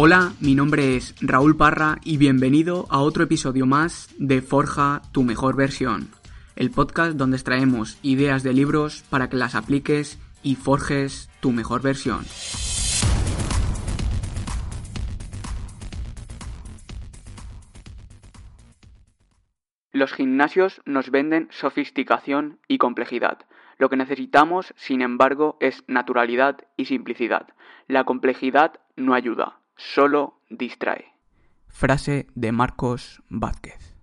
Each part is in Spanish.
Hola, mi nombre es Raúl Parra y bienvenido a otro episodio más de Forja tu mejor versión, el podcast donde extraemos ideas de libros para que las apliques y forjes tu mejor versión. Los gimnasios nos venden sofisticación y complejidad. Lo que necesitamos, sin embargo, es naturalidad y simplicidad. La complejidad no ayuda, solo distrae. Frase de Marcos Vázquez.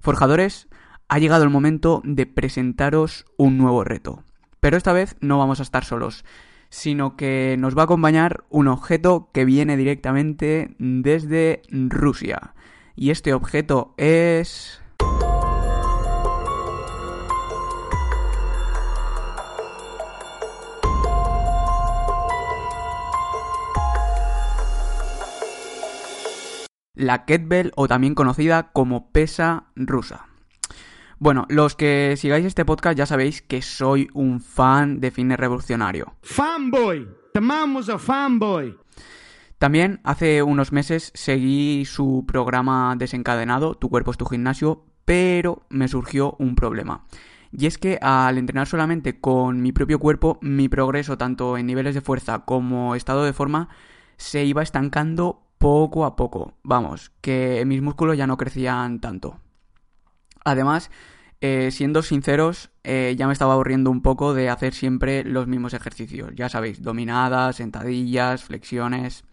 Forjadores, ha llegado el momento de presentaros un nuevo reto. Pero esta vez no vamos a estar solos, sino que nos va a acompañar un objeto que viene directamente desde Rusia. Y este objeto es... la kettlebell o también conocida como pesa rusa. Bueno, los que sigáis este podcast ya sabéis que soy un fan de fitness revolucionario. Fanboy, tomamos a fanboy. También hace unos meses seguí su programa desencadenado, Tu cuerpo es tu gimnasio, pero me surgió un problema. Y es que al entrenar solamente con mi propio cuerpo, mi progreso tanto en niveles de fuerza como estado de forma se iba estancando poco a poco. Vamos, que mis músculos ya no crecían tanto. Además, eh, siendo sinceros, eh, ya me estaba aburriendo un poco de hacer siempre los mismos ejercicios. Ya sabéis, dominadas, sentadillas, flexiones.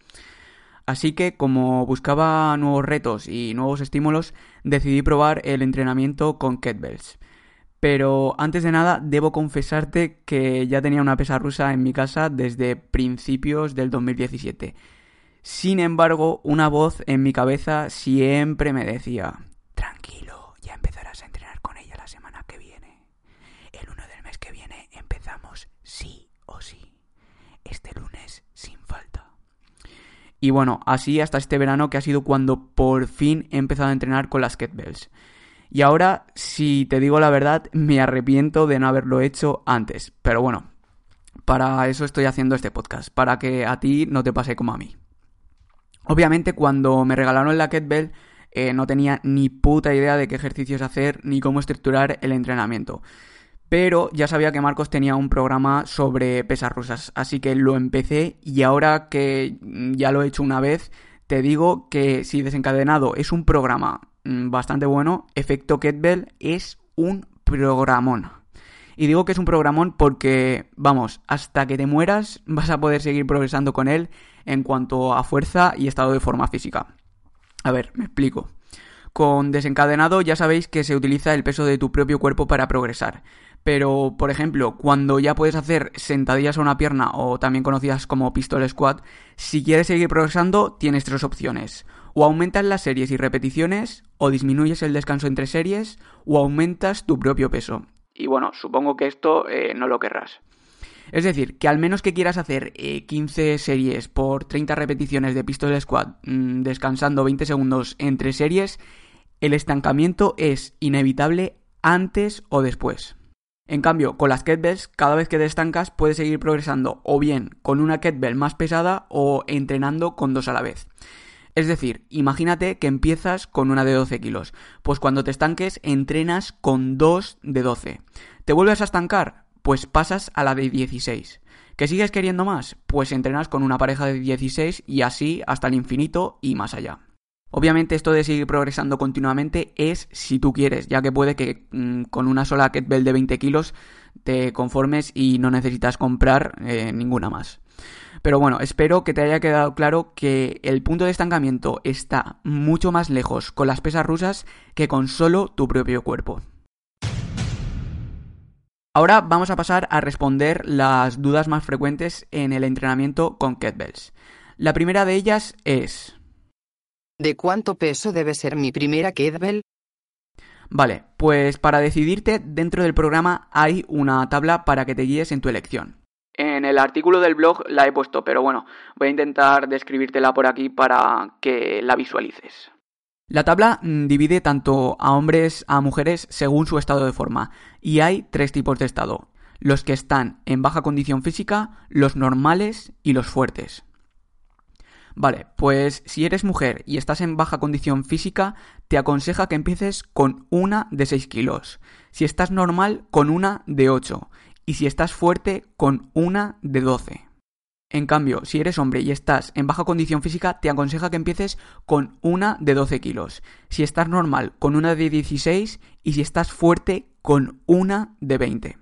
Así que como buscaba nuevos retos y nuevos estímulos, decidí probar el entrenamiento con kettlebells. Pero antes de nada, debo confesarte que ya tenía una pesa rusa en mi casa desde principios del 2017. Sin embargo, una voz en mi cabeza siempre me decía, tranquilo, ya empezarás a entrenar con ella la semana que viene. El 1 del mes que viene empezamos sí o sí. Este lunes sin falta. Y bueno, así hasta este verano que ha sido cuando por fin he empezado a entrenar con las kettlebells. Y ahora, si te digo la verdad, me arrepiento de no haberlo hecho antes. Pero bueno, para eso estoy haciendo este podcast, para que a ti no te pase como a mí. Obviamente cuando me regalaron la kettlebell eh, no tenía ni puta idea de qué ejercicios hacer ni cómo estructurar el entrenamiento. Pero ya sabía que Marcos tenía un programa sobre pesas rusas, así que lo empecé y ahora que ya lo he hecho una vez, te digo que si desencadenado es un programa mm, bastante bueno, Efecto Kettlebell es un programón. Y digo que es un programón porque, vamos, hasta que te mueras vas a poder seguir progresando con él en cuanto a fuerza y estado de forma física. A ver, me explico. Con desencadenado ya sabéis que se utiliza el peso de tu propio cuerpo para progresar. Pero, por ejemplo, cuando ya puedes hacer sentadillas a una pierna o también conocidas como pistol squat, si quieres seguir progresando tienes tres opciones. O aumentas las series y repeticiones, o disminuyes el descanso entre series, o aumentas tu propio peso. Y bueno, supongo que esto eh, no lo querrás. Es decir, que al menos que quieras hacer 15 eh, series por 30 repeticiones de pistol squat, mm, descansando 20 segundos entre series, el estancamiento es inevitable antes o después. En cambio, con las kettlebells, cada vez que te estancas puedes seguir progresando o bien con una kettlebell más pesada o entrenando con dos a la vez. Es decir, imagínate que empiezas con una de 12 kilos, pues cuando te estanques entrenas con dos de 12. ¿Te vuelves a estancar? Pues pasas a la de 16. ¿Que sigues queriendo más? Pues entrenas con una pareja de 16 y así hasta el infinito y más allá. Obviamente esto de seguir progresando continuamente es si tú quieres, ya que puede que mm, con una sola kettlebell de 20 kilos te conformes y no necesitas comprar eh, ninguna más. Pero bueno, espero que te haya quedado claro que el punto de estancamiento está mucho más lejos con las pesas rusas que con solo tu propio cuerpo. Ahora vamos a pasar a responder las dudas más frecuentes en el entrenamiento con kettlebells. La primera de ellas es... ¿De cuánto peso debe ser mi primera kettlebell? Vale, pues para decidirte dentro del programa hay una tabla para que te guíes en tu elección. En el artículo del blog la he puesto, pero bueno, voy a intentar describírtela por aquí para que la visualices. La tabla mm, divide tanto a hombres a mujeres según su estado de forma, y hay tres tipos de estado. los que están en baja condición física, los normales y los fuertes. Vale, pues si eres mujer y estás en baja condición física, te aconseja que empieces con una de 6 kilos. Si estás normal, con una de 8. Y si estás fuerte, con una de 12. En cambio, si eres hombre y estás en baja condición física, te aconseja que empieces con una de 12 kilos. Si estás normal, con una de 16 y si estás fuerte, con una de 20.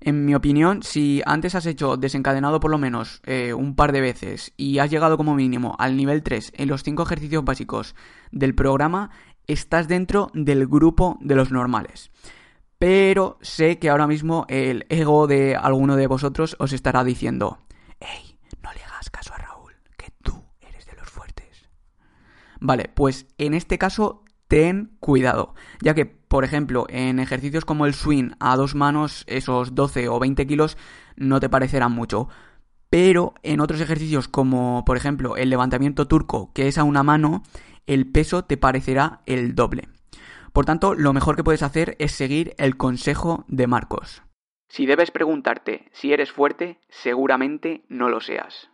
En mi opinión, si antes has hecho desencadenado por lo menos eh, un par de veces y has llegado como mínimo al nivel 3 en los 5 ejercicios básicos del programa, estás dentro del grupo de los normales. Pero sé que ahora mismo el ego de alguno de vosotros os estará diciendo, hey, no le hagas caso a Raúl, que tú eres de los fuertes. Vale, pues en este caso ten cuidado, ya que, por ejemplo, en ejercicios como el swing a dos manos, esos 12 o 20 kilos no te parecerán mucho. Pero en otros ejercicios como, por ejemplo, el levantamiento turco, que es a una mano, el peso te parecerá el doble. Por tanto, lo mejor que puedes hacer es seguir el consejo de Marcos. Si debes preguntarte si eres fuerte, seguramente no lo seas.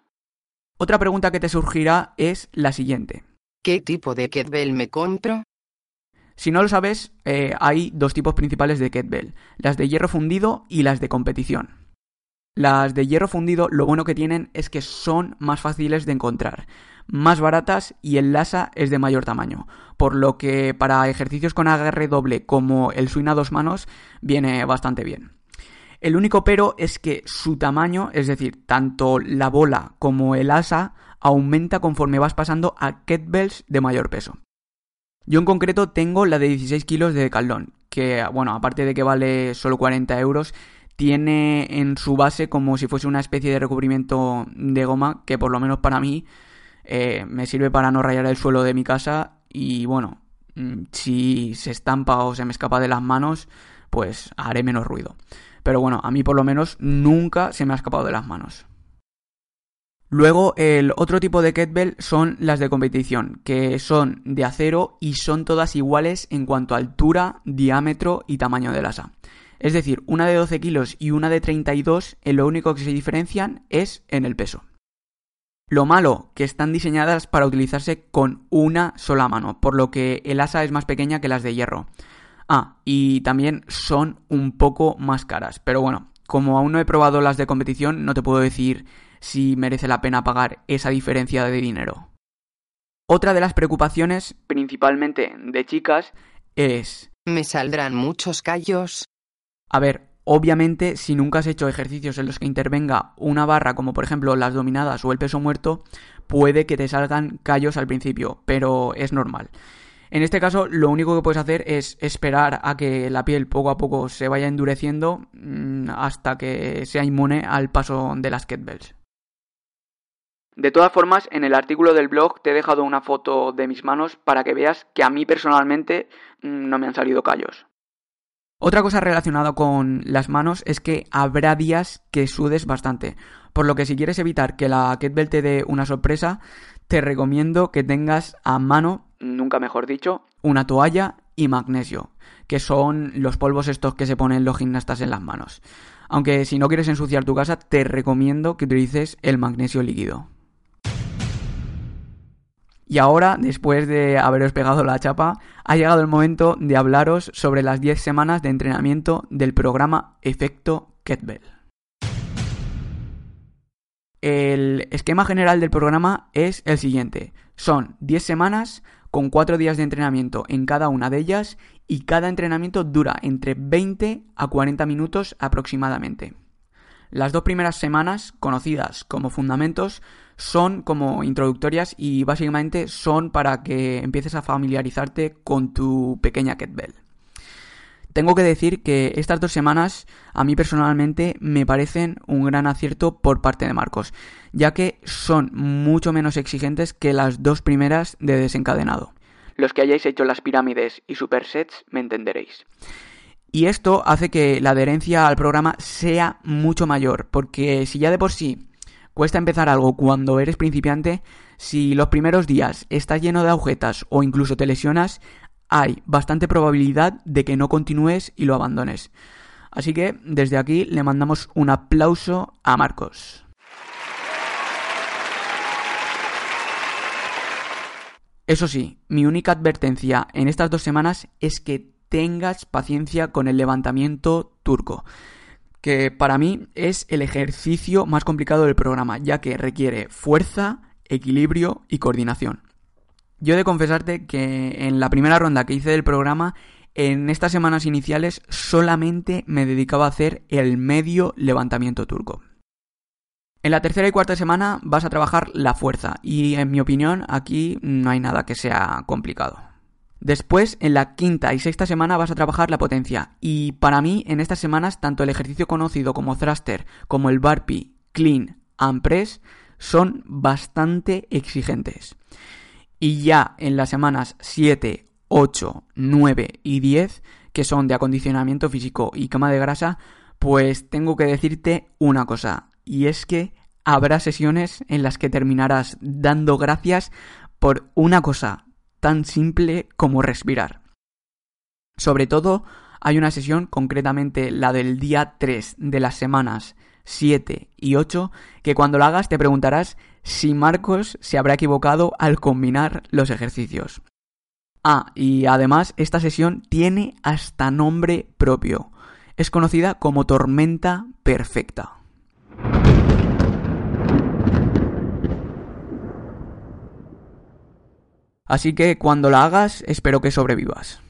Otra pregunta que te surgirá es la siguiente. ¿Qué tipo de kettlebell me compro? Si no lo sabes, eh, hay dos tipos principales de kettlebell, las de hierro fundido y las de competición. Las de hierro fundido lo bueno que tienen es que son más fáciles de encontrar, más baratas y el lasa es de mayor tamaño, por lo que para ejercicios con agarre doble como el swing a dos manos viene bastante bien. El único pero es que su tamaño, es decir, tanto la bola como el asa, aumenta conforme vas pasando a kettlebells de mayor peso. Yo en concreto tengo la de 16 kilos de Caldón, que bueno, aparte de que vale solo 40 euros, tiene en su base como si fuese una especie de recubrimiento de goma que por lo menos para mí eh, me sirve para no rayar el suelo de mi casa y bueno, mm, si se estampa o se me escapa de las manos, pues haré menos ruido. Pero bueno, a mí por lo menos nunca se me ha escapado de las manos. Luego, el otro tipo de kettlebell son las de competición, que son de acero y son todas iguales en cuanto a altura, diámetro y tamaño del asa. Es decir, una de 12 kilos y una de 32, en lo único que se diferencian es en el peso. Lo malo, que están diseñadas para utilizarse con una sola mano, por lo que el asa es más pequeña que las de hierro. Ah, y también son un poco más caras, pero bueno, como aún no he probado las de competición, no te puedo decir si merece la pena pagar esa diferencia de dinero. Otra de las preocupaciones, principalmente de chicas, es... ¿Me saldrán muchos callos? A ver, obviamente si nunca has hecho ejercicios en los que intervenga una barra como por ejemplo las dominadas o el peso muerto, puede que te salgan callos al principio, pero es normal. En este caso, lo único que puedes hacer es esperar a que la piel poco a poco se vaya endureciendo mm, hasta que sea inmune al paso de las kettlebells. De todas formas, en el artículo del blog te he dejado una foto de mis manos para que veas que a mí personalmente mm, no me han salido callos. Otra cosa relacionada con las manos es que habrá días que sudes bastante, por lo que si quieres evitar que la kettlebell te dé una sorpresa, te recomiendo que tengas a mano, nunca mejor dicho, una toalla y magnesio, que son los polvos estos que se ponen los gimnastas en las manos. Aunque si no quieres ensuciar tu casa, te recomiendo que utilices el magnesio líquido. Y ahora, después de haberos pegado la chapa, ha llegado el momento de hablaros sobre las 10 semanas de entrenamiento del programa Efecto Kettlebell. El esquema general del programa es el siguiente. Son 10 semanas con 4 días de entrenamiento en cada una de ellas y cada entrenamiento dura entre 20 a 40 minutos aproximadamente. Las dos primeras semanas, conocidas como fundamentos, son como introductorias y básicamente son para que empieces a familiarizarte con tu pequeña kettlebell. Tengo que decir que estas dos semanas a mí personalmente me parecen un gran acierto por parte de Marcos, ya que son mucho menos exigentes que las dos primeras de desencadenado. Los que hayáis hecho las pirámides y supersets me entenderéis. Y esto hace que la adherencia al programa sea mucho mayor, porque si ya de por sí Cuesta empezar algo cuando eres principiante. Si los primeros días estás lleno de agujetas o incluso te lesionas, hay bastante probabilidad de que no continúes y lo abandones. Así que desde aquí le mandamos un aplauso a Marcos. Eso sí, mi única advertencia en estas dos semanas es que tengas paciencia con el levantamiento turco, que para mí es el ejercicio más complicado del programa, ya que requiere fuerza, equilibrio y coordinación. Yo he de confesarte que en la primera ronda que hice del programa, en estas semanas iniciales solamente me dedicaba a hacer el medio levantamiento turco. En la tercera y cuarta semana vas a trabajar la fuerza y en mi opinión aquí no hay nada que sea complicado. Después, en la quinta y sexta semana vas a trabajar la potencia y para mí en estas semanas tanto el ejercicio conocido como thruster como el burpee, clean and press son bastante exigentes. Y ya en las semanas 7, 8, 9 y 10, que son de acondicionamiento físico y cama de grasa, pues tengo que decirte una cosa, y es que habrá sesiones en las que terminarás dando gracias por una cosa tan simple como respirar. Sobre todo, hay una sesión, concretamente la del día 3 de las semanas 7 y 8, que cuando la hagas te preguntarás si Marcos se habrá equivocado al combinar los ejercicios. Ah, y además esta sesión tiene hasta nombre propio. Es conocida como tormenta perfecta. Así que cuando la hagas, espero que sobrevivas.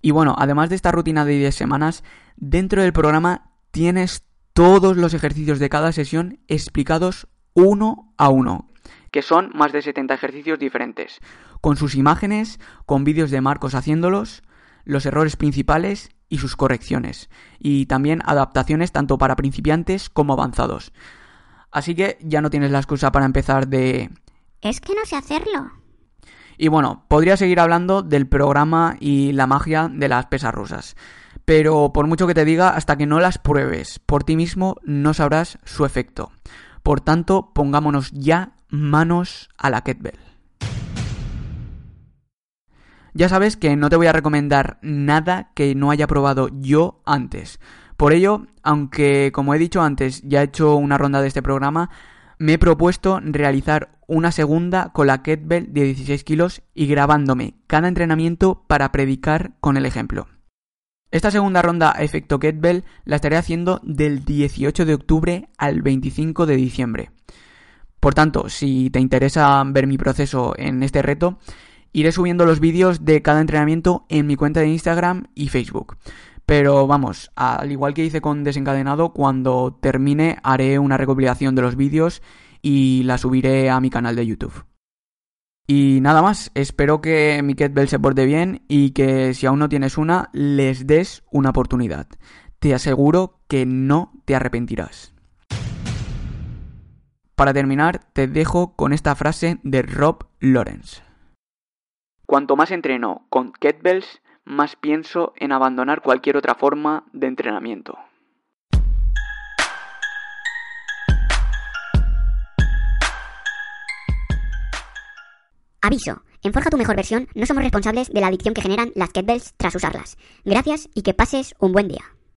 Y bueno, además de esta rutina de 10 semanas, dentro del programa tienes todos los ejercicios de cada sesión explicados uno a uno, que son más de 70 ejercicios diferentes, con sus imágenes, con vídeos de Marcos haciéndolos, los errores principales y sus correcciones, y también adaptaciones tanto para principiantes como avanzados. Así que ya no tienes la excusa para empezar de... Es que no sé hacerlo. Y bueno, podría seguir hablando del programa y la magia de las pesas rusas. Pero por mucho que te diga, hasta que no las pruebes por ti mismo, no sabrás su efecto. Por tanto, pongámonos ya manos a la kettlebell. Ya sabes que no te voy a recomendar nada que no haya probado yo antes. Por ello, aunque como he dicho antes ya he hecho una ronda de este programa, me he propuesto realizar una segunda con la kettlebell de 16 kilos y grabándome cada entrenamiento para predicar con el ejemplo. Esta segunda ronda efecto kettlebell la estaré haciendo del 18 de octubre al 25 de diciembre. Por tanto, si te interesa ver mi proceso en este reto, iré subiendo los vídeos de cada entrenamiento en mi cuenta de Instagram y Facebook. Pero vamos, al igual que hice con desencadenado, cuando termine haré una recopilación de los vídeos y la subiré a mi canal de YouTube. Y nada más, espero que mi kettlebell se porte bien y que si aún no tienes una, les des una oportunidad. Te aseguro que no te arrepentirás. Para terminar, te dejo con esta frase de Rob Lawrence. Cuanto más entreno con kettlebells, más pienso en abandonar cualquier otra forma de entrenamiento. Aviso, en Forja tu mejor versión no somos responsables de la adicción que generan las kettlebells tras usarlas. Gracias y que pases un buen día.